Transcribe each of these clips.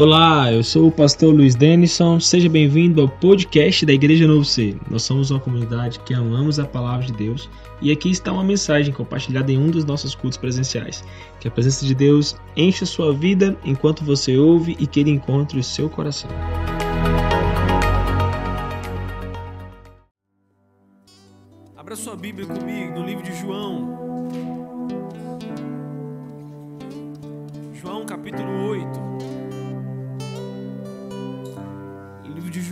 Olá, eu sou o pastor Luiz Denison. Seja bem-vindo ao podcast da Igreja Novo Ser. Nós somos uma comunidade que amamos a palavra de Deus e aqui está uma mensagem compartilhada em um dos nossos cultos presenciais. Que a presença de Deus encha sua vida enquanto você ouve e que ele encontre o seu coração. Abra sua Bíblia comigo no livro de João. João capítulo 8.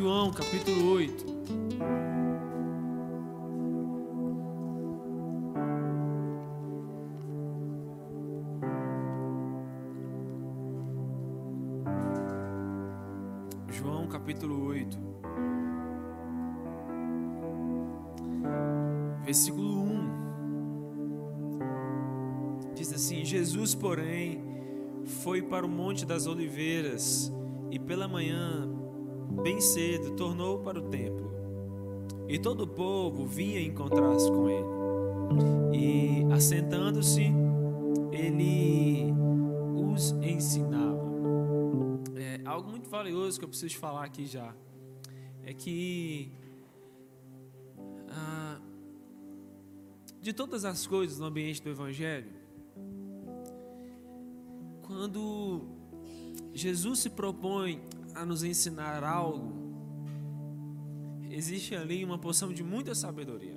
João capítulo 8. João capítulo 8. Versículo 1 diz assim: Jesus, porém, foi para o Monte das Oliveiras e pela manhã, bem cedo, tornou para o templo. E todo o povo vinha encontrar-se com ele. E, assentando-se, ele os ensinava. É algo muito valioso que eu preciso falar aqui já. É que ah, de todas as coisas no ambiente do Evangelho, quando Jesus se propõe a nos ensinar algo, existe ali uma porção de muita sabedoria.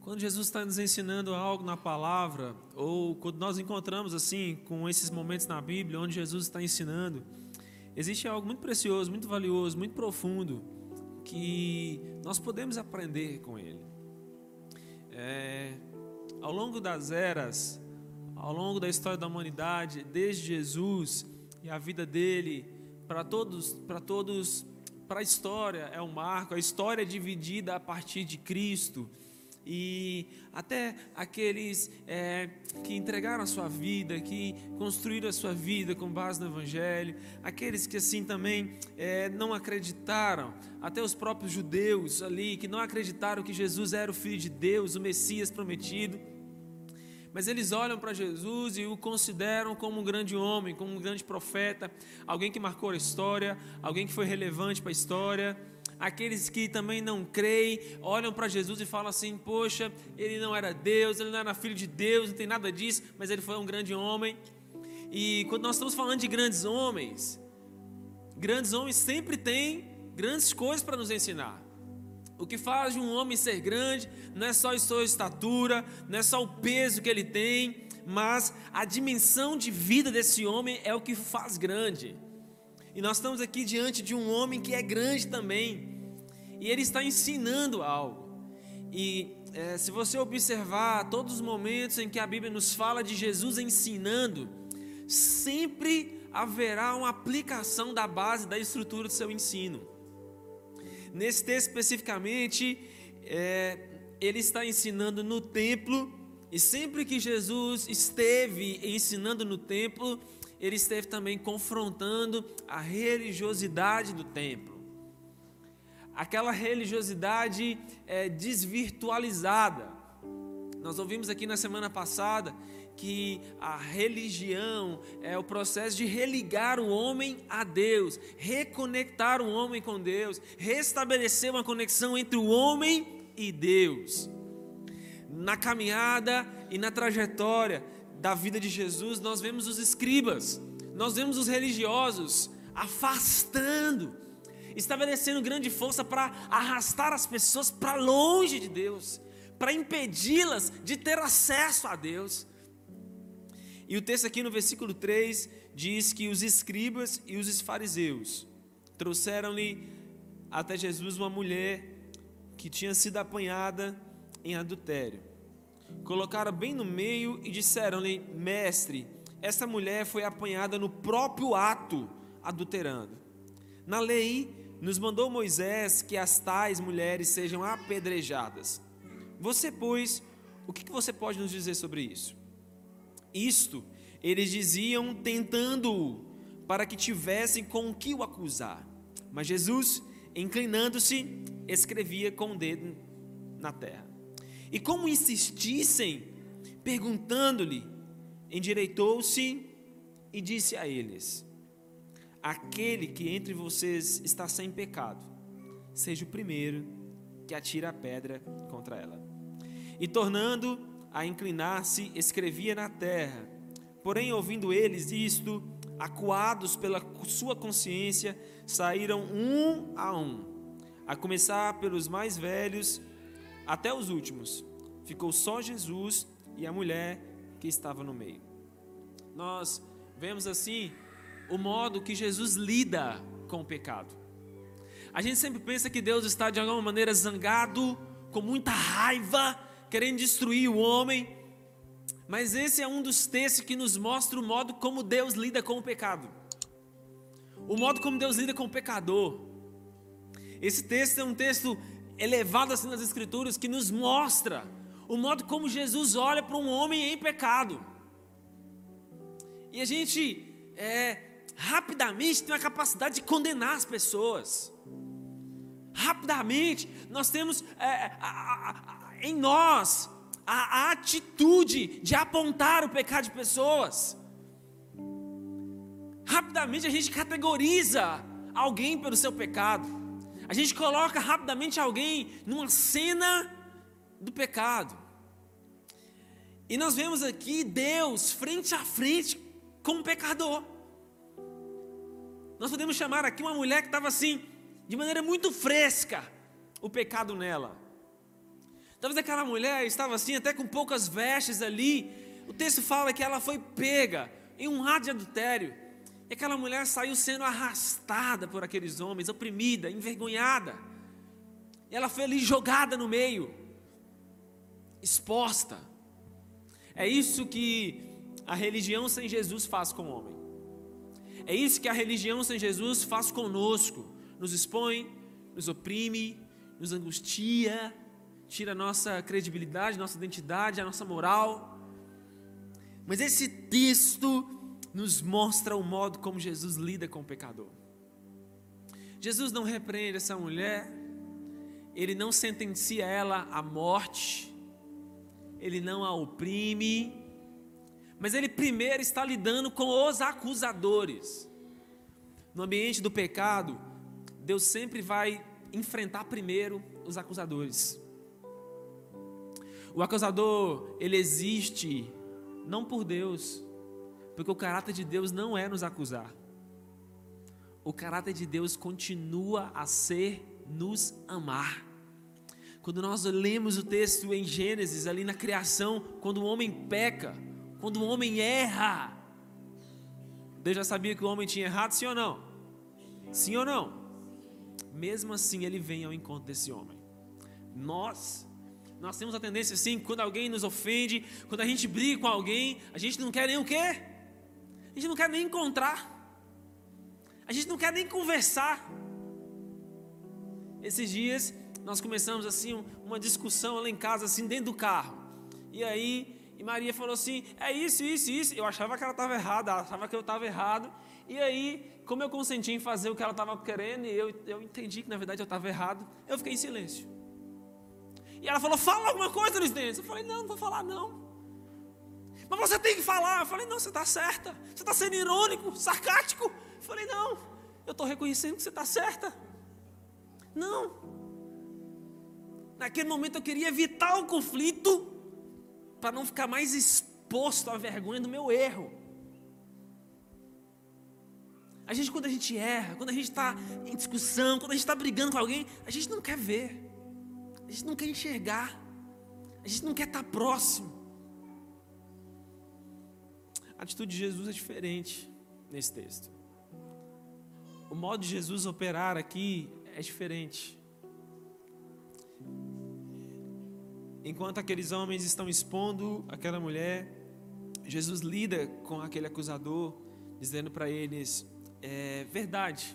Quando Jesus está nos ensinando algo na palavra, ou quando nós encontramos assim, com esses momentos na Bíblia, onde Jesus está ensinando, existe algo muito precioso, muito valioso, muito profundo, que nós podemos aprender com Ele. É, ao longo das eras, ao longo da história da humanidade, desde Jesus e a vida dele, para todos, para todos, para a história é um marco, a história é dividida a partir de Cristo e até aqueles é, que entregaram a sua vida, que construíram a sua vida com base no Evangelho, aqueles que assim também é, não acreditaram, até os próprios judeus ali que não acreditaram que Jesus era o Filho de Deus, o Messias prometido. Mas eles olham para Jesus e o consideram como um grande homem, como um grande profeta, alguém que marcou a história, alguém que foi relevante para a história aqueles que também não creem, olham para Jesus e falam assim: Poxa, ele não era Deus, ele não era filho de Deus, não tem nada disso, mas ele foi um grande homem. E quando nós estamos falando de grandes homens, grandes homens sempre têm grandes coisas para nos ensinar. O que faz de um homem ser grande não é só a sua estatura, não é só o peso que ele tem, mas a dimensão de vida desse homem é o que faz grande. E nós estamos aqui diante de um homem que é grande também, e ele está ensinando algo. E é, se você observar todos os momentos em que a Bíblia nos fala de Jesus ensinando, sempre haverá uma aplicação da base da estrutura do seu ensino. Nesse texto especificamente, é, ele está ensinando no templo, e sempre que Jesus esteve ensinando no templo, ele esteve também confrontando a religiosidade do templo aquela religiosidade é, desvirtualizada. Nós ouvimos aqui na semana passada que a religião é o processo de religar o homem a Deus, reconectar o homem com Deus, restabelecer uma conexão entre o homem e Deus. Na caminhada e na trajetória da vida de Jesus, nós vemos os escribas, nós vemos os religiosos afastando estabelecendo grande força para arrastar as pessoas para longe de Deus, para impedi-las de ter acesso a Deus. E o texto aqui no versículo 3 diz que os escribas e os fariseus trouxeram-lhe até Jesus uma mulher que tinha sido apanhada em adultério. Colocaram bem no meio e disseram-lhe: Mestre, essa mulher foi apanhada no próprio ato adulterando. Na lei nos mandou Moisés que as tais mulheres sejam apedrejadas. Você, pois, o que você pode nos dizer sobre isso? Isto eles diziam tentando-o, para que tivessem com o que o acusar. Mas Jesus, inclinando-se, escrevia com o dedo na terra. E como insistissem, perguntando-lhe, endireitou-se e disse a eles: Aquele que entre vocês está sem pecado, seja o primeiro que atira a pedra contra ela. E tornando a inclinar-se, escrevia na terra. Porém, ouvindo eles isto, acuados pela sua consciência, saíram um a um, a começar pelos mais velhos até os últimos. Ficou só Jesus e a mulher que estava no meio. Nós vemos assim o modo que Jesus lida com o pecado. A gente sempre pensa que Deus está de alguma maneira zangado, com muita raiva, querendo destruir o homem. Mas esse é um dos textos que nos mostra o modo como Deus lida com o pecado. O modo como Deus lida com o pecador. Esse texto é um texto elevado assim nas Escrituras que nos mostra o modo como Jesus olha para um homem em pecado. E a gente é, rapidamente tem a capacidade de condenar as pessoas. Rapidamente nós temos é, a, a, em nós a, atitude de apontar o pecado de pessoas. Rapidamente a gente categoriza alguém pelo seu pecado. A gente coloca rapidamente alguém numa cena do pecado. E nós vemos aqui Deus frente a frente com um pecador. Nós podemos chamar aqui uma mulher que estava assim, de maneira muito fresca, o pecado nela. Talvez aquela mulher estava assim, até com poucas vestes ali. O texto fala que ela foi pega em um ato de adultério. E aquela mulher saiu sendo arrastada por aqueles homens, oprimida, envergonhada. E ela foi ali jogada no meio, exposta. É isso que a religião sem Jesus faz com o homem. É isso que a religião sem Jesus faz conosco. Nos expõe, nos oprime, nos angustia, tira a nossa credibilidade, nossa identidade, a nossa moral. Mas esse texto nos mostra o modo como Jesus lida com o pecador. Jesus não repreende essa mulher, ele não sentencia ela à morte, ele não a oprime, mas ele primeiro está lidando com os acusadores. No ambiente do pecado, Deus sempre vai enfrentar primeiro os acusadores. O acusador, ele existe não por Deus, porque o caráter de Deus não é nos acusar. O caráter de Deus continua a ser nos amar. Quando nós lemos o texto em Gênesis, ali na criação, quando o homem peca, quando o homem erra, Deus já sabia que o homem tinha errado, sim ou não? Sim ou não? Mesmo assim, ele vem ao encontro desse homem. Nós nós temos a tendência assim, quando alguém nos ofende, quando a gente briga com alguém, a gente não quer nem o quê? A gente não quer nem encontrar. A gente não quer nem conversar. Esses dias nós começamos assim uma discussão lá em casa assim dentro do carro. E aí, e Maria falou assim: "É isso, isso, isso". Eu achava que ela estava errada, ela achava que eu estava errado. E aí, como eu consenti em fazer o que ela estava querendo e eu, eu entendi que na verdade eu estava errado, eu fiquei em silêncio. E ela falou: Fala alguma coisa, Luiz Denis. Eu falei: Não, não vou falar, não. Mas você tem que falar. Eu falei: Não, você está certa. Você está sendo irônico, sarcástico. Eu falei: Não, eu estou reconhecendo que você está certa. Não. Naquele momento eu queria evitar o conflito para não ficar mais exposto à vergonha do meu erro. A gente, quando a gente erra, quando a gente está em discussão, quando a gente está brigando com alguém, a gente não quer ver. A gente não quer enxergar. A gente não quer estar próximo. A atitude de Jesus é diferente nesse texto. O modo de Jesus operar aqui é diferente. Enquanto aqueles homens estão expondo aquela mulher, Jesus lida com aquele acusador, dizendo para eles: é verdade,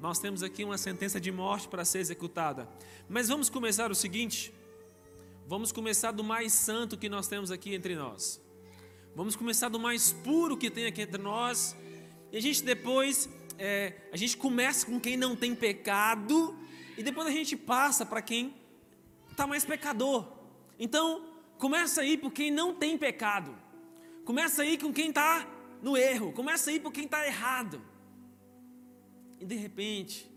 nós temos aqui uma sentença de morte para ser executada. Mas vamos começar o seguinte: vamos começar do mais santo que nós temos aqui entre nós. Vamos começar do mais puro que tem aqui entre nós. E a gente depois, é, a gente começa com quem não tem pecado. E depois a gente passa para quem está mais pecador. Então, começa aí por quem não tem pecado. Começa aí com quem está no erro. Começa aí por quem está errado. E de repente,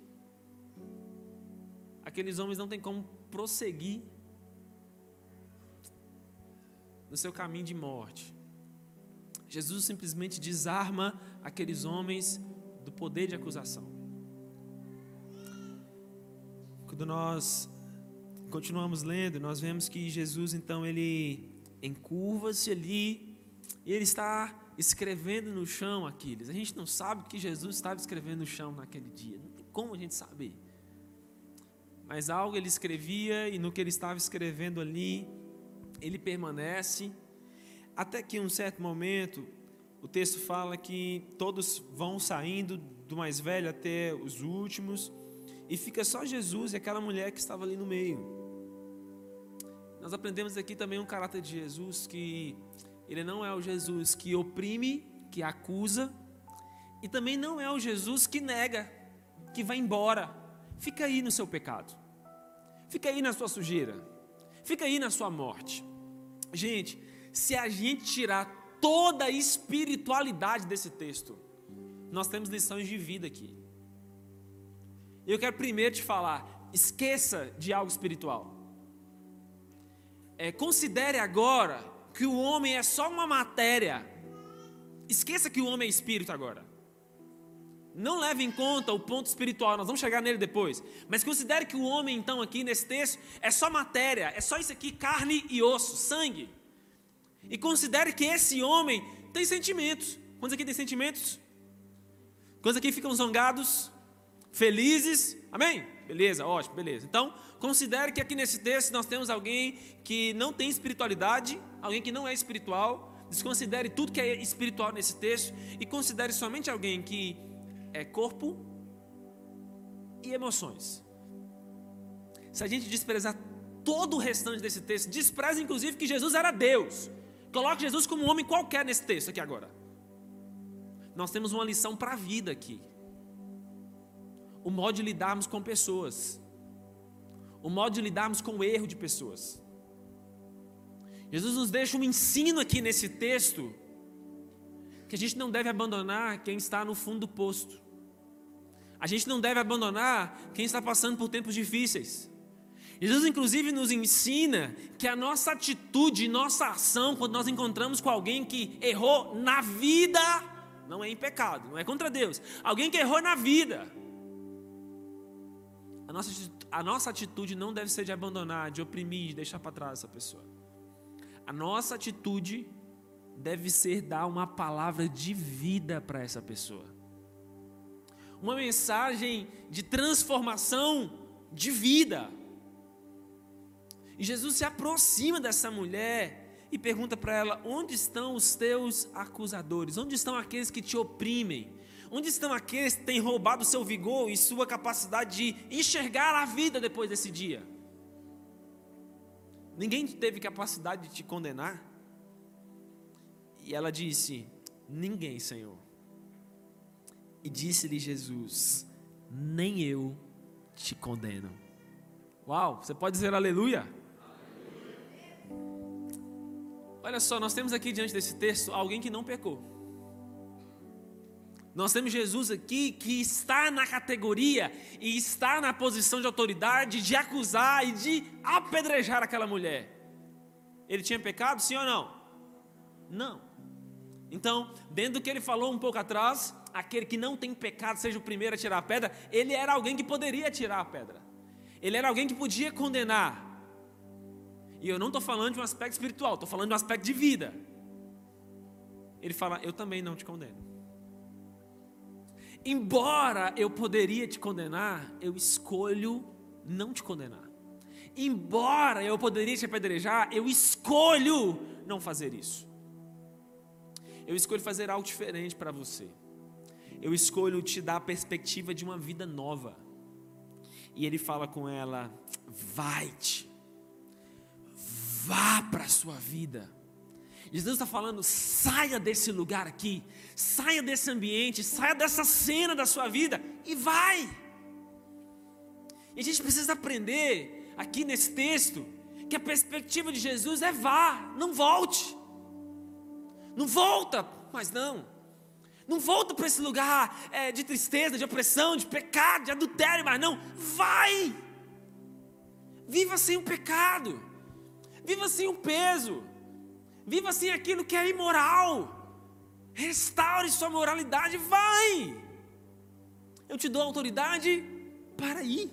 aqueles homens não têm como prosseguir no seu caminho de morte. Jesus simplesmente desarma aqueles homens do poder de acusação. Quando nós continuamos lendo, nós vemos que Jesus então ele encurva-se ali e ele está escrevendo no chão Aquiles. A gente não sabe o que Jesus estava escrevendo no chão naquele dia. Não tem como a gente saber. Mas algo ele escrevia e no que ele estava escrevendo ali, ele permanece até que em um certo momento o texto fala que todos vão saindo do mais velho até os últimos e fica só Jesus e aquela mulher que estava ali no meio. Nós aprendemos aqui também um caráter de Jesus que ele não é o Jesus que oprime, que acusa, e também não é o Jesus que nega, que vai embora. Fica aí no seu pecado. Fica aí na sua sujeira. Fica aí na sua morte. Gente, se a gente tirar toda a espiritualidade desse texto, nós temos lições de vida aqui. Eu quero primeiro te falar, esqueça de algo espiritual. É, considere agora que o homem é só uma matéria. Esqueça que o homem é espírito agora. Não leve em conta o ponto espiritual, nós vamos chegar nele depois. Mas considere que o homem, então, aqui nesse texto, é só matéria, é só isso aqui, carne e osso, sangue. E considere que esse homem tem sentimentos. Quantos aqui tem sentimentos? Quantos aqui ficam zangados? Felizes? Amém? Beleza, ótimo, beleza. Então, considere que aqui nesse texto nós temos alguém que não tem espiritualidade, alguém que não é espiritual, desconsidere tudo que é espiritual nesse texto e considere somente alguém que é corpo e emoções. Se a gente desprezar todo o restante desse texto, despreza inclusive que Jesus era Deus. Coloque Jesus como um homem qualquer nesse texto aqui agora. Nós temos uma lição para a vida aqui. O modo de lidarmos com pessoas. O modo de lidarmos com o erro de pessoas. Jesus nos deixa um ensino aqui nesse texto que a gente não deve abandonar quem está no fundo do posto. A gente não deve abandonar quem está passando por tempos difíceis. Jesus, inclusive, nos ensina que a nossa atitude, nossa ação, quando nós encontramos com alguém que errou na vida, não é em pecado, não é contra Deus, alguém que errou na vida, a nossa, a nossa atitude não deve ser de abandonar, de oprimir, de deixar para trás essa pessoa. A nossa atitude deve ser dar uma palavra de vida para essa pessoa. Uma mensagem de transformação de vida. E Jesus se aproxima dessa mulher e pergunta para ela: onde estão os teus acusadores? Onde estão aqueles que te oprimem? Onde estão aqueles que têm roubado seu vigor e sua capacidade de enxergar a vida depois desse dia? Ninguém teve capacidade de te condenar? E ela disse: Ninguém, Senhor. E disse-lhe Jesus: Nem eu te condeno. Uau, você pode dizer aleluia? Olha só, nós temos aqui diante desse texto alguém que não pecou. Nós temos Jesus aqui que está na categoria e está na posição de autoridade de acusar e de apedrejar aquela mulher. Ele tinha pecado, sim ou não? Não. Então, dentro do que ele falou um pouco atrás, aquele que não tem pecado seja o primeiro a tirar a pedra, ele era alguém que poderia tirar a pedra. Ele era alguém que podia condenar. E eu não estou falando de um aspecto espiritual, estou falando de um aspecto de vida. Ele fala: Eu também não te condeno. Embora eu poderia te condenar, eu escolho não te condenar. Embora eu poderia te apedrejar, eu escolho não fazer isso. Eu escolho fazer algo diferente para você. Eu escolho te dar a perspectiva de uma vida nova. E ele fala com ela: vai-te, vá para a sua vida Jesus está falando: saia desse lugar aqui, saia desse ambiente, saia dessa cena da sua vida e vai. E a gente precisa aprender aqui nesse texto que a perspectiva de Jesus é vá, não volte. Não volta, mas não. Não volta para esse lugar é, de tristeza, de opressão, de pecado, de adultério, mas não. Vai! Viva sem o pecado. Viva sem o peso. Viva sem aquilo que é imoral. Restaure sua moralidade, vai! Eu te dou autoridade para ir.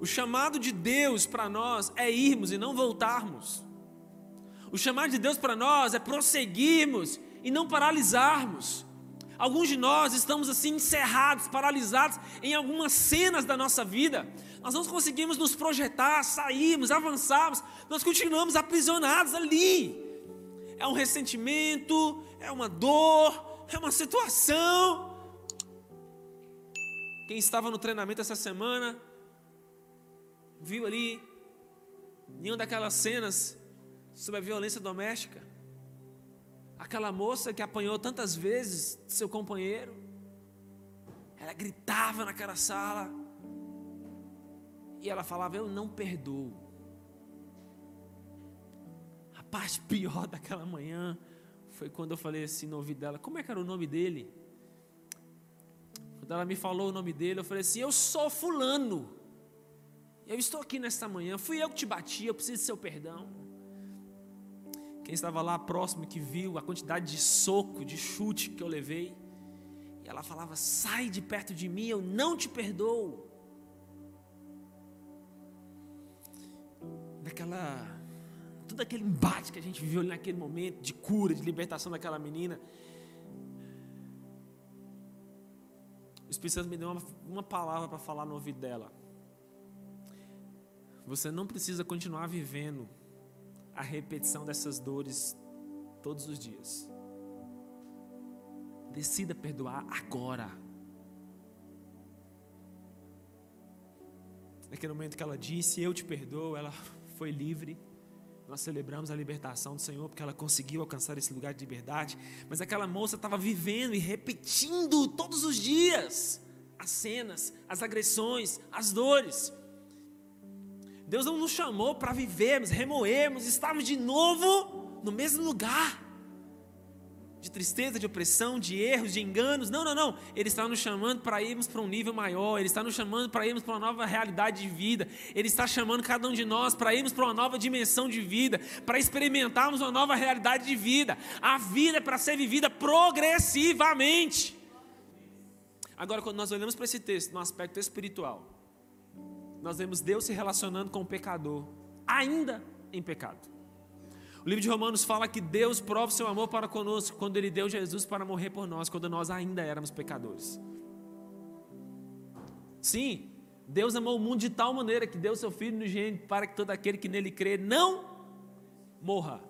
O chamado de Deus para nós é irmos e não voltarmos. O chamado de Deus para nós é prosseguirmos e não paralisarmos. Alguns de nós estamos assim encerrados, paralisados em algumas cenas da nossa vida. Nós não conseguimos nos projetar, sairmos, avançarmos. Nós continuamos aprisionados ali. É um ressentimento, é uma dor, é uma situação. Quem estava no treinamento essa semana viu ali em uma daquelas cenas sobre a violência doméstica. Aquela moça que apanhou tantas vezes seu companheiro, ela gritava naquela sala e ela falava: Eu não perdoo. A parte pior daquela manhã foi quando eu falei assim no ouvido dela: Como é que era o nome dele? Quando ela me falou o nome dele, eu falei assim: Eu sou Fulano. Eu estou aqui nesta manhã, fui eu que te bati, eu preciso do seu perdão. Quem estava lá próximo que viu a quantidade de soco, de chute que eu levei, e ela falava: Sai de perto de mim, eu não te perdoo. Daquela. Todo aquele embate que a gente viveu naquele momento de cura, de libertação daquela menina. O Espírito Santo me deu uma, uma palavra para falar no ouvido dela. Você não precisa continuar vivendo a repetição dessas dores todos os dias. Decida perdoar agora. Naquele momento que ela disse, Eu te perdoo, ela foi livre. Nós celebramos a libertação do Senhor porque ela conseguiu alcançar esse lugar de liberdade. Mas aquela moça estava vivendo e repetindo todos os dias as cenas, as agressões, as dores. Deus não nos chamou para vivermos, remoermos, estarmos de novo no mesmo lugar. De tristeza, de opressão, de erros, de enganos. Não, não, não. Ele está nos chamando para irmos para um nível maior. Ele está nos chamando para irmos para uma nova realidade de vida. Ele está chamando cada um de nós para irmos para uma nova dimensão de vida. Para experimentarmos uma nova realidade de vida. A vida é para ser vivida progressivamente. Agora, quando nós olhamos para esse texto no aspecto espiritual, nós vemos Deus se relacionando com o pecador, ainda em pecado. O livro de Romanos fala que Deus prova o seu amor para conosco quando Ele deu Jesus para morrer por nós, quando nós ainda éramos pecadores. Sim, Deus amou o mundo de tal maneira que deu seu Filho no gênero para que todo aquele que nele crê não morra,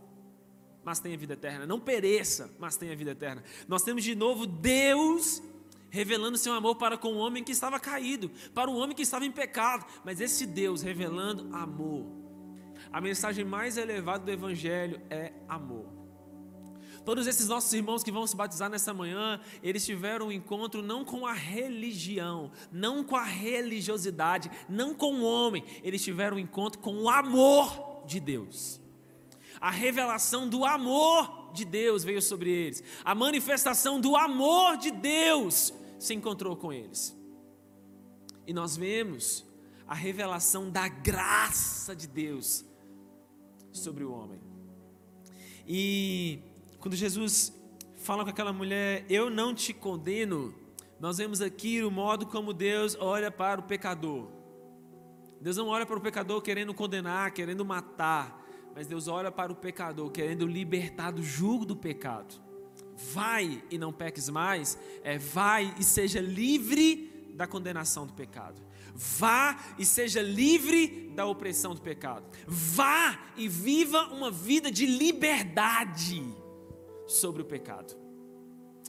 mas tenha vida eterna, não pereça, mas tenha vida eterna. Nós temos de novo Deus revelando seu amor para com o homem que estava caído, para o homem que estava em pecado, mas esse Deus revelando amor. A mensagem mais elevada do Evangelho é amor. Todos esses nossos irmãos que vão se batizar nessa manhã, eles tiveram um encontro não com a religião, não com a religiosidade, não com o homem, eles tiveram um encontro com o amor de Deus. A revelação do amor de Deus veio sobre eles, a manifestação do amor de Deus se encontrou com eles. E nós vemos a revelação da graça de Deus sobre o homem. E quando Jesus fala com aquela mulher, eu não te condeno, nós vemos aqui o modo como Deus olha para o pecador. Deus não olha para o pecador querendo condenar, querendo matar, mas Deus olha para o pecador querendo libertar do jugo do pecado vai e não peques mais, é vai e seja livre da condenação do pecado. Vá e seja livre da opressão do pecado. Vá e viva uma vida de liberdade sobre o pecado.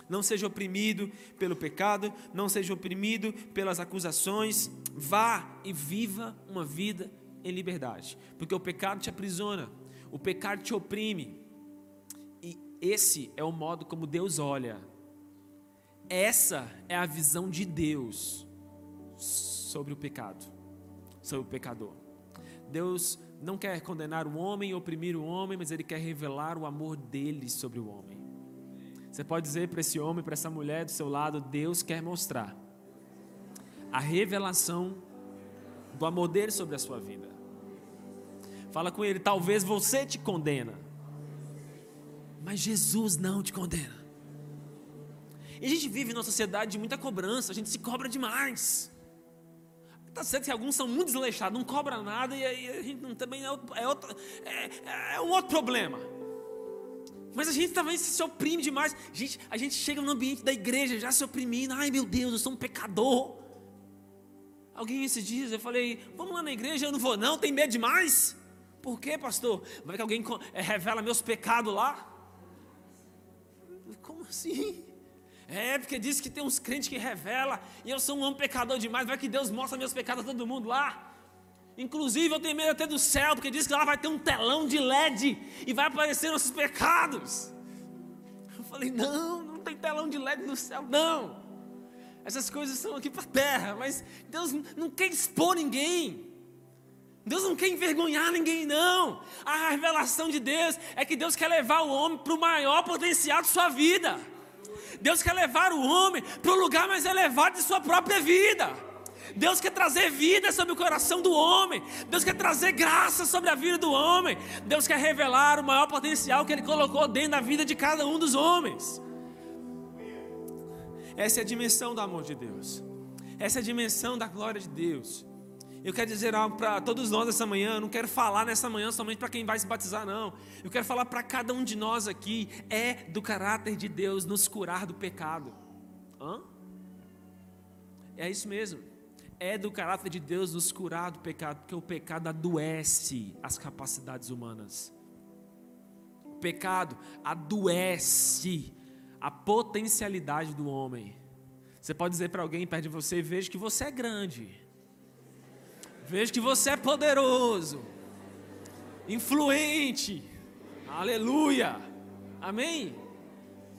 Não seja oprimido pelo pecado, não seja oprimido pelas acusações. Vá e viva uma vida em liberdade, porque o pecado te aprisiona, o pecado te oprime, esse é o modo como Deus olha. Essa é a visão de Deus sobre o pecado, sobre o pecador. Deus não quer condenar o homem, oprimir o homem, mas Ele quer revelar o amor dele sobre o homem. Você pode dizer para esse homem, para essa mulher do seu lado: Deus quer mostrar a revelação do amor dele sobre a sua vida. Fala com ele: talvez você te condena, mas Jesus não te condena. E a gente vive numa sociedade de muita cobrança, a gente se cobra demais. Tá certo que alguns são muito desleixados, não cobra nada e, a gente também é, outro, é, outro, é, é um outro problema. Mas a gente também se oprime demais. A gente, a gente chega no ambiente da igreja já se oprimindo. Ai meu Deus, eu sou um pecador. Alguém esses dias eu falei, vamos lá na igreja, eu não vou não, tem medo demais. Por quê, pastor? Vai que alguém é, revela meus pecados lá? Como assim? É, porque diz que tem uns crentes que revela, e eu sou um homem pecador demais, vai que Deus mostra meus pecados a todo mundo lá. Inclusive eu tenho medo até do céu, porque diz que lá vai ter um telão de LED e vai aparecer nossos pecados. Eu falei, não, não tem telão de LED no céu, não. Essas coisas são aqui para a terra, mas Deus não quer expor ninguém. Deus não quer envergonhar ninguém, não. A revelação de Deus é que Deus quer levar o homem para o maior potencial de sua vida. Deus quer levar o homem para o lugar mais elevado de sua própria vida. Deus quer trazer vida sobre o coração do homem. Deus quer trazer graça sobre a vida do homem. Deus quer revelar o maior potencial que Ele colocou dentro da vida de cada um dos homens. Essa é a dimensão do amor de Deus. Essa é a dimensão da glória de Deus. Eu quero dizer algo para todos nós essa manhã. Eu não quero falar nessa manhã somente para quem vai se batizar, não. Eu quero falar para cada um de nós aqui. É do caráter de Deus nos curar do pecado. Hã? É isso mesmo. É do caráter de Deus nos curar do pecado, porque o pecado adoece as capacidades humanas. O pecado adoece a potencialidade do homem. Você pode dizer para alguém perto de você: veja que você é grande. Vejo que você é poderoso, influente. Aleluia. Amém?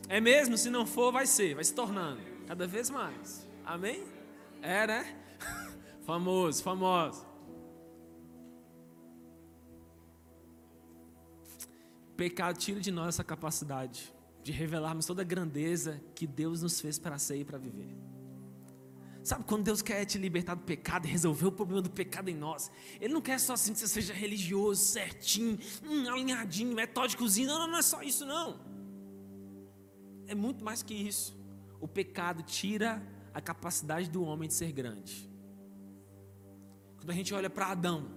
É mesmo? Se não for, vai ser, vai se tornando cada vez mais. Amém? É, né? famoso, famoso. Pecado tira de nós essa capacidade de revelarmos toda a grandeza que Deus nos fez para ser e para viver. Sabe quando Deus quer te libertar do pecado e resolver o problema do pecado em nós? Ele não quer só assim que você seja religioso, certinho, hum, alinhadinho, metódicozinho. Não, não, não é só isso, não. É muito mais que isso. O pecado tira a capacidade do homem de ser grande. Quando a gente olha para Adão,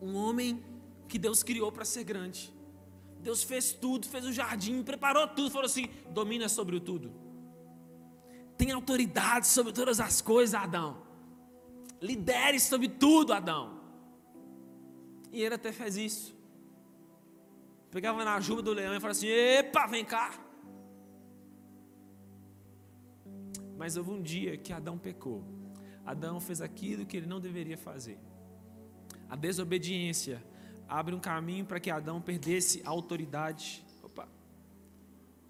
um homem que Deus criou para ser grande. Deus fez tudo, fez o jardim, preparou tudo, falou assim: domina sobre o tudo tem autoridade sobre todas as coisas, Adão. Lidere sobre tudo, Adão. E ele até fez isso. Pegava na juba do leão e falava assim: Epa, vem cá. Mas houve um dia que Adão pecou. Adão fez aquilo que ele não deveria fazer. A desobediência abre um caminho para que Adão perdesse a autoridade. Opa,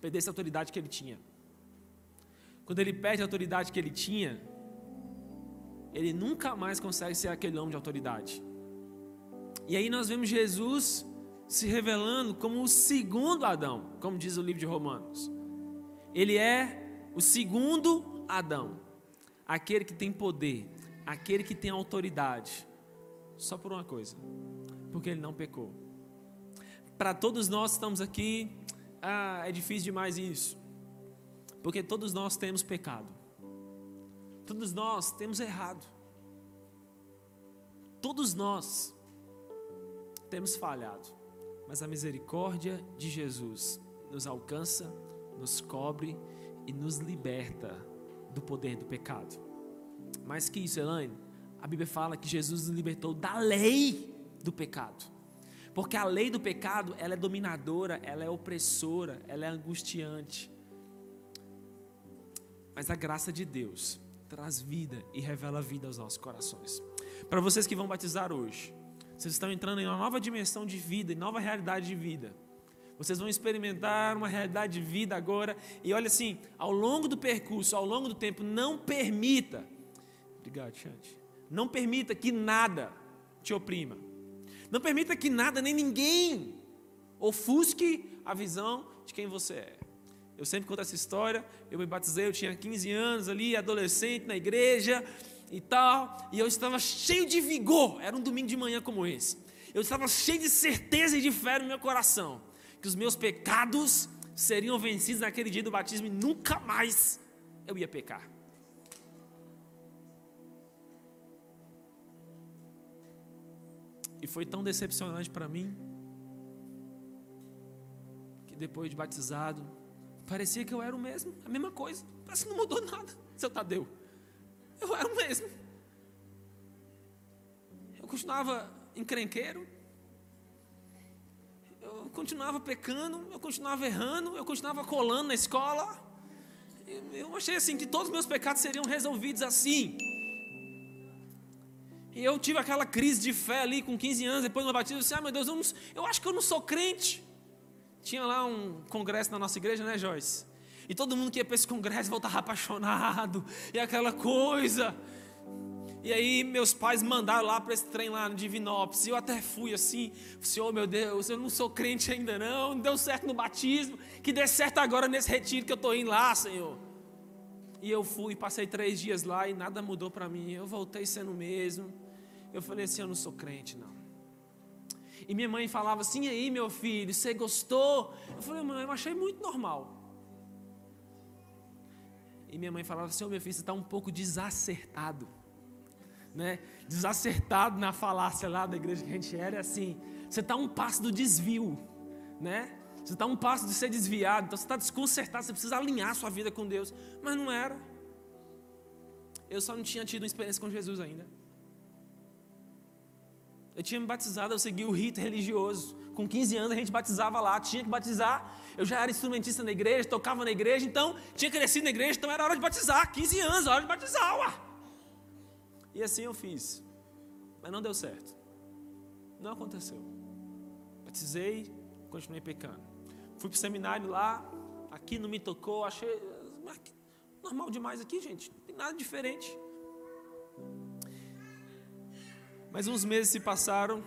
perdesse a autoridade que ele tinha. Quando ele perde a autoridade que ele tinha, ele nunca mais consegue ser aquele homem de autoridade. E aí nós vemos Jesus se revelando como o segundo Adão, como diz o livro de Romanos. Ele é o segundo Adão, aquele que tem poder, aquele que tem autoridade, só por uma coisa, porque ele não pecou. Para todos nós que estamos aqui, ah, é difícil demais isso. Porque todos nós temos pecado. Todos nós temos errado. Todos nós temos falhado. Mas a misericórdia de Jesus nos alcança, nos cobre e nos liberta do poder do pecado. Mais que isso, Elaine, a Bíblia fala que Jesus nos libertou da lei do pecado. Porque a lei do pecado, ela é dominadora, ela é opressora, ela é angustiante. Mas a graça de Deus traz vida e revela vida aos nossos corações. Para vocês que vão batizar hoje, vocês estão entrando em uma nova dimensão de vida, em nova realidade de vida. Vocês vão experimentar uma realidade de vida agora. E olha assim, ao longo do percurso, ao longo do tempo, não permita. Obrigado, Chante. Não permita que nada te oprima. Não permita que nada nem ninguém ofusque a visão de quem você é. Eu sempre conto essa história. Eu me batizei, eu tinha 15 anos ali, adolescente na igreja e tal, e eu estava cheio de vigor. Era um domingo de manhã como esse. Eu estava cheio de certeza e de fé no meu coração que os meus pecados seriam vencidos naquele dia do batismo e nunca mais eu ia pecar. E foi tão decepcionante para mim que depois de batizado, parecia que eu era o mesmo, a mesma coisa. Parece que não mudou nada, seu Tadeu. Eu era o mesmo. Eu continuava encrenqueiro, eu continuava pecando, eu continuava errando, eu continuava colando na escola. Eu achei assim que todos os meus pecados seriam resolvidos assim. E eu tive aquela crise de fé ali com 15 anos, depois do batismo, eu disse, ah meu Deus, eu, não, eu acho que eu não sou crente. Tinha lá um congresso na nossa igreja, né, Joyce? E todo mundo que ia para esse congresso voltava apaixonado, e aquela coisa. E aí meus pais mandaram lá para esse trem lá no Divinópolis. E eu até fui assim, Senhor, meu Deus, eu não sou crente ainda não, não deu certo no batismo, que dê certo agora nesse retiro que eu estou indo lá, Senhor. E eu fui, passei três dias lá e nada mudou para mim. Eu voltei sendo o mesmo. Eu falei assim: eu não sou crente, não. E minha mãe falava assim: aí, meu filho, você gostou? Eu falei: mãe, eu achei muito normal. E minha mãe falava assim: oh, meu filho, você está um pouco desacertado. Né? Desacertado na falácia lá da igreja que a gente era, assim: você está um passo do desvio. Né? Você está um passo de ser desviado, então você está desconcertado, você precisa alinhar sua vida com Deus. Mas não era. Eu só não tinha tido uma experiência com Jesus ainda. Eu tinha me batizado, eu segui o rito religioso. Com 15 anos a gente batizava lá, tinha que batizar. Eu já era instrumentista na igreja, tocava na igreja, então tinha crescido na igreja, então era hora de batizar. 15 anos, hora de batizar, ué. E assim eu fiz. Mas não deu certo. Não aconteceu. Batizei, continuei pecando. Fui para o seminário lá, aqui não me tocou, achei. Normal demais aqui, gente. Não tem nada diferente. Mas uns meses se passaram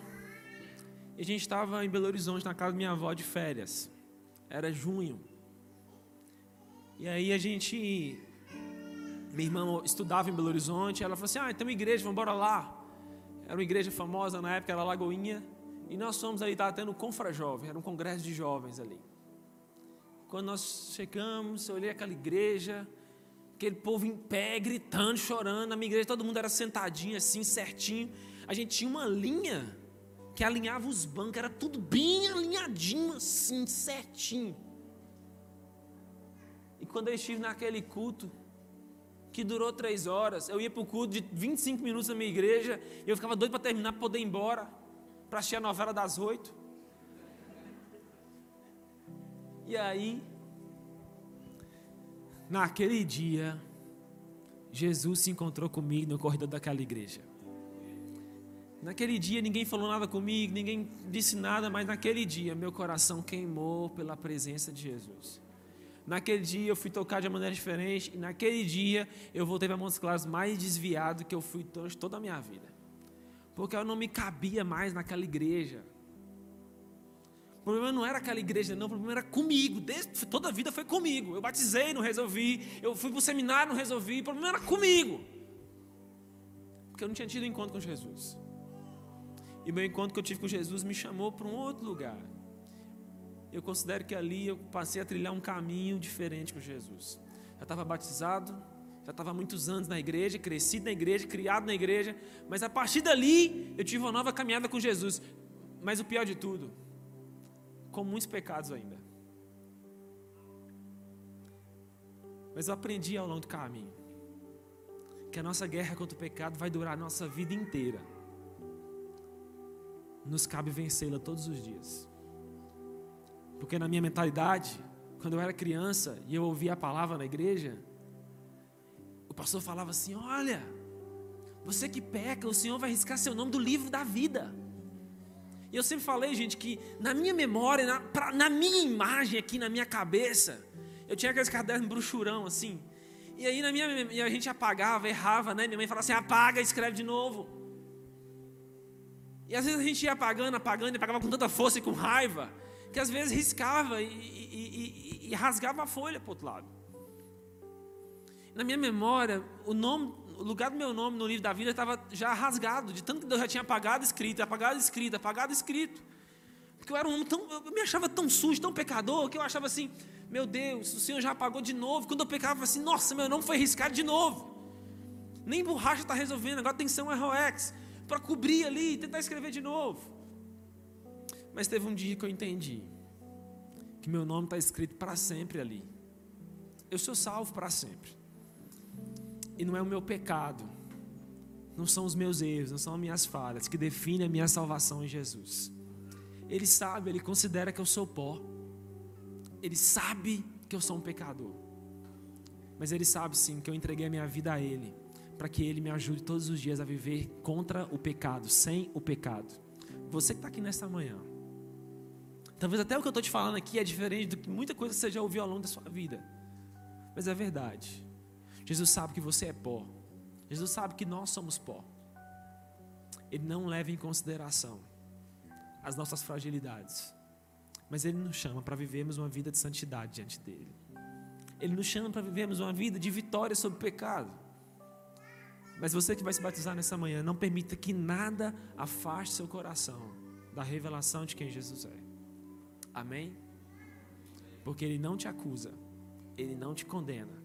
e a gente estava em Belo Horizonte, na casa da minha avó, de férias. Era junho. E aí a gente. Minha irmã estudava em Belo Horizonte. Ela falou assim: Ah, tem uma igreja, vamos embora lá. Era uma igreja famosa na época, era Lagoinha. E nós fomos ali, estava tendo Confra Jovem, era um congresso de jovens ali. Quando nós chegamos, eu olhei aquela igreja, aquele povo em pé, gritando, chorando. Na minha igreja todo mundo era sentadinho assim, certinho a gente tinha uma linha que alinhava os bancos, era tudo bem alinhadinho assim, certinho. E quando eu estive naquele culto, que durou três horas, eu ia para o culto de 25 minutos na minha igreja, e eu ficava doido para terminar, para poder ir embora, para assistir a novela das oito. E aí, naquele dia, Jesus se encontrou comigo no corredor daquela igreja. Naquele dia ninguém falou nada comigo, ninguém disse nada, mas naquele dia meu coração queimou pela presença de Jesus. Naquele dia eu fui tocar de uma maneira diferente, e naquele dia eu voltei para Montes Claros mais desviado que eu fui toda a minha vida. Porque eu não me cabia mais naquela igreja. O problema não era aquela igreja, não, o problema era comigo. Desde, toda a vida foi comigo. Eu batizei, não resolvi. Eu fui para o seminário, não resolvi. O problema era comigo. Porque eu não tinha tido encontro com Jesus. E meu encontro que eu tive com Jesus me chamou para um outro lugar. Eu considero que ali eu passei a trilhar um caminho diferente com Jesus. Já estava batizado, já estava muitos anos na igreja, crescido na igreja, criado na igreja, mas a partir dali eu tive uma nova caminhada com Jesus. Mas o pior de tudo, com muitos pecados ainda. Mas eu aprendi ao longo do caminho que a nossa guerra contra o pecado vai durar a nossa vida inteira nos cabe vencê-la todos os dias. Porque na minha mentalidade, quando eu era criança e eu ouvia a palavra na igreja, o pastor falava assim: Olha, você que peca, o Senhor vai riscar seu nome do livro da vida. E eu sempre falei, gente, que na minha memória, na, pra, na minha imagem aqui, na minha cabeça, eu tinha aqueles cadernos bruxurão assim. E aí na minha, e a gente apagava, errava, né? Minha mãe falava assim: apaga, escreve de novo. E às vezes a gente ia apagando, apagando, e apagava com tanta força e com raiva, que às vezes riscava e, e, e, e rasgava a folha para o outro lado. Na minha memória, o nome, o lugar do meu nome no livro da vida estava já rasgado, de tanto que Deus já tinha apagado escrito, apagado escrito, apagado escrito. Porque eu era um homem tão, eu me achava tão sujo, tão pecador, que eu achava assim, meu Deus, o Senhor já apagou de novo. Quando eu pecava, eu assim, nossa, meu nome foi riscado de novo. Nem borracha está resolvendo, agora tem que ser um ROX para cobrir ali e tentar escrever de novo. Mas teve um dia que eu entendi que meu nome está escrito para sempre ali. Eu sou salvo para sempre. E não é o meu pecado, não são os meus erros, não são as minhas falhas que definem a minha salvação em Jesus. Ele sabe, ele considera que eu sou pó. Ele sabe que eu sou um pecador. Mas ele sabe sim que eu entreguei a minha vida a ele para que Ele me ajude todos os dias a viver contra o pecado, sem o pecado. Você que está aqui nesta manhã, talvez até o que eu estou te falando aqui é diferente do que muita coisa que você já ouviu ao longo da sua vida, mas é verdade. Jesus sabe que você é pó, Jesus sabe que nós somos pó. Ele não leva em consideração as nossas fragilidades, mas Ele nos chama para vivermos uma vida de santidade diante dEle. Ele nos chama para vivermos uma vida de vitória sobre o pecado. Mas você que vai se batizar nessa manhã, não permita que nada afaste seu coração da revelação de quem Jesus é. Amém? Porque Ele não te acusa, Ele não te condena,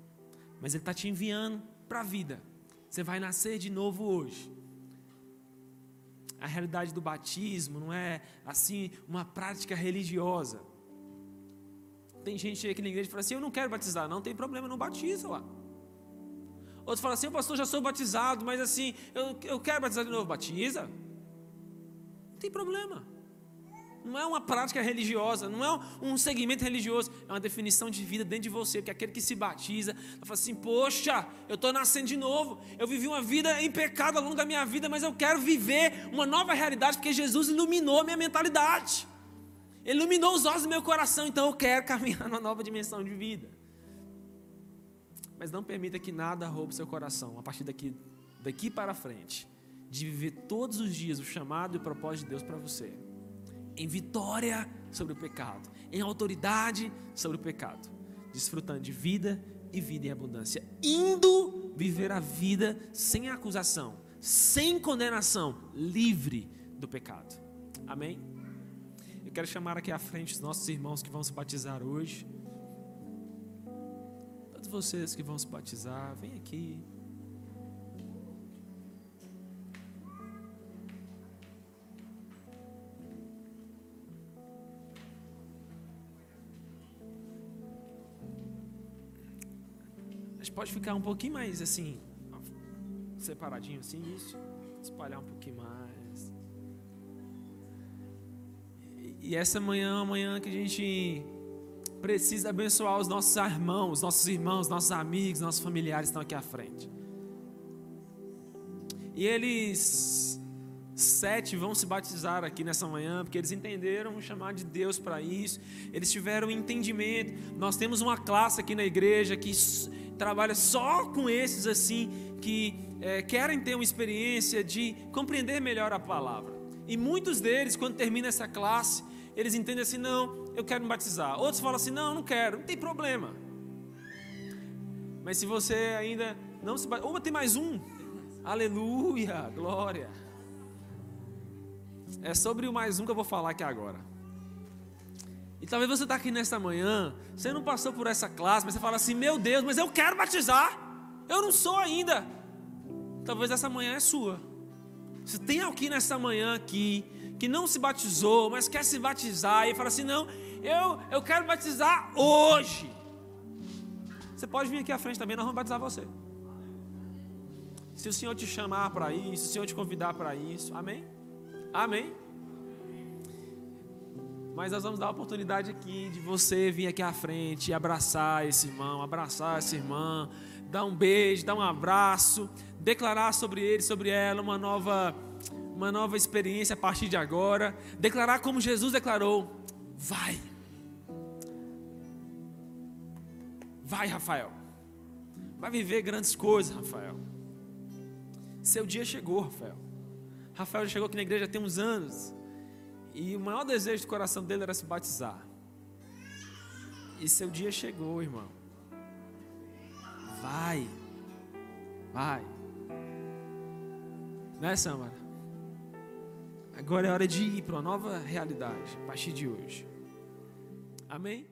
mas Ele está te enviando para a vida. Você vai nascer de novo hoje. A realidade do batismo não é assim uma prática religiosa. Tem gente aqui na igreja que fala assim: Eu não quero batizar. Não tem problema, não batiza lá. Outros falam assim, pastor já sou batizado, mas assim, eu, eu quero batizar de novo. Batiza. Não tem problema. Não é uma prática religiosa, não é um segmento religioso, é uma definição de vida dentro de você, porque aquele que se batiza, fala assim: Poxa, eu estou nascendo de novo, eu vivi uma vida em pecado ao longo da minha vida, mas eu quero viver uma nova realidade, porque Jesus iluminou a minha mentalidade, iluminou os olhos do meu coração, então eu quero caminhar numa nova dimensão de vida mas não permita que nada roube seu coração a partir daqui, daqui para frente, de viver todos os dias o chamado e o propósito de Deus para você, em vitória sobre o pecado, em autoridade sobre o pecado, desfrutando de vida e vida em abundância, indo viver a vida sem acusação, sem condenação, livre do pecado. Amém? Eu quero chamar aqui à frente os nossos irmãos que vão se batizar hoje vocês que vão se batizar, vem aqui. A gente pode ficar um pouquinho mais assim, separadinho assim, isso. Espalhar um pouquinho mais. E essa manhã é uma manhã que a gente precisa abençoar os nossos irmãos, nossos irmãos, nossos amigos, nossos familiares estão aqui à frente. E eles sete vão se batizar aqui nessa manhã, porque eles entenderam o chamado de Deus para isso, eles tiveram entendimento. Nós temos uma classe aqui na igreja que trabalha só com esses assim, que é, querem ter uma experiência de compreender melhor a palavra. E muitos deles, quando termina essa classe, eles entendem assim: não, eu quero me batizar. Outros falam assim: não, não quero, não tem problema. Mas se você ainda não se batizar, ou tem mais um, aleluia, glória. É sobre o mais um que eu vou falar aqui agora. E talvez você está aqui nesta manhã, você não passou por essa classe, mas você fala assim: meu Deus, mas eu quero batizar, eu não sou ainda. Talvez essa manhã é sua. Se tem alguém nessa manhã aqui que não se batizou, mas quer se batizar, e fala assim: não, eu, eu quero batizar hoje. Você pode vir aqui à frente também, nós vamos batizar você. Se o Senhor te chamar para isso, se o Senhor te convidar para isso, amém? Amém? Mas nós vamos dar a oportunidade aqui de você vir aqui à frente e abraçar esse irmão, abraçar essa irmã, dar um beijo, dar um abraço, declarar sobre ele, sobre ela uma nova uma nova experiência a partir de agora, declarar como Jesus declarou: vai. Vai, Rafael. Vai viver grandes coisas, Rafael. Seu dia chegou, Rafael. Rafael chegou aqui na igreja tem uns anos. E o maior desejo do coração dele era se batizar. E seu dia chegou, irmão. Vai. Vai. Né, Samara? Agora é hora de ir para uma nova realidade, a partir de hoje. Amém?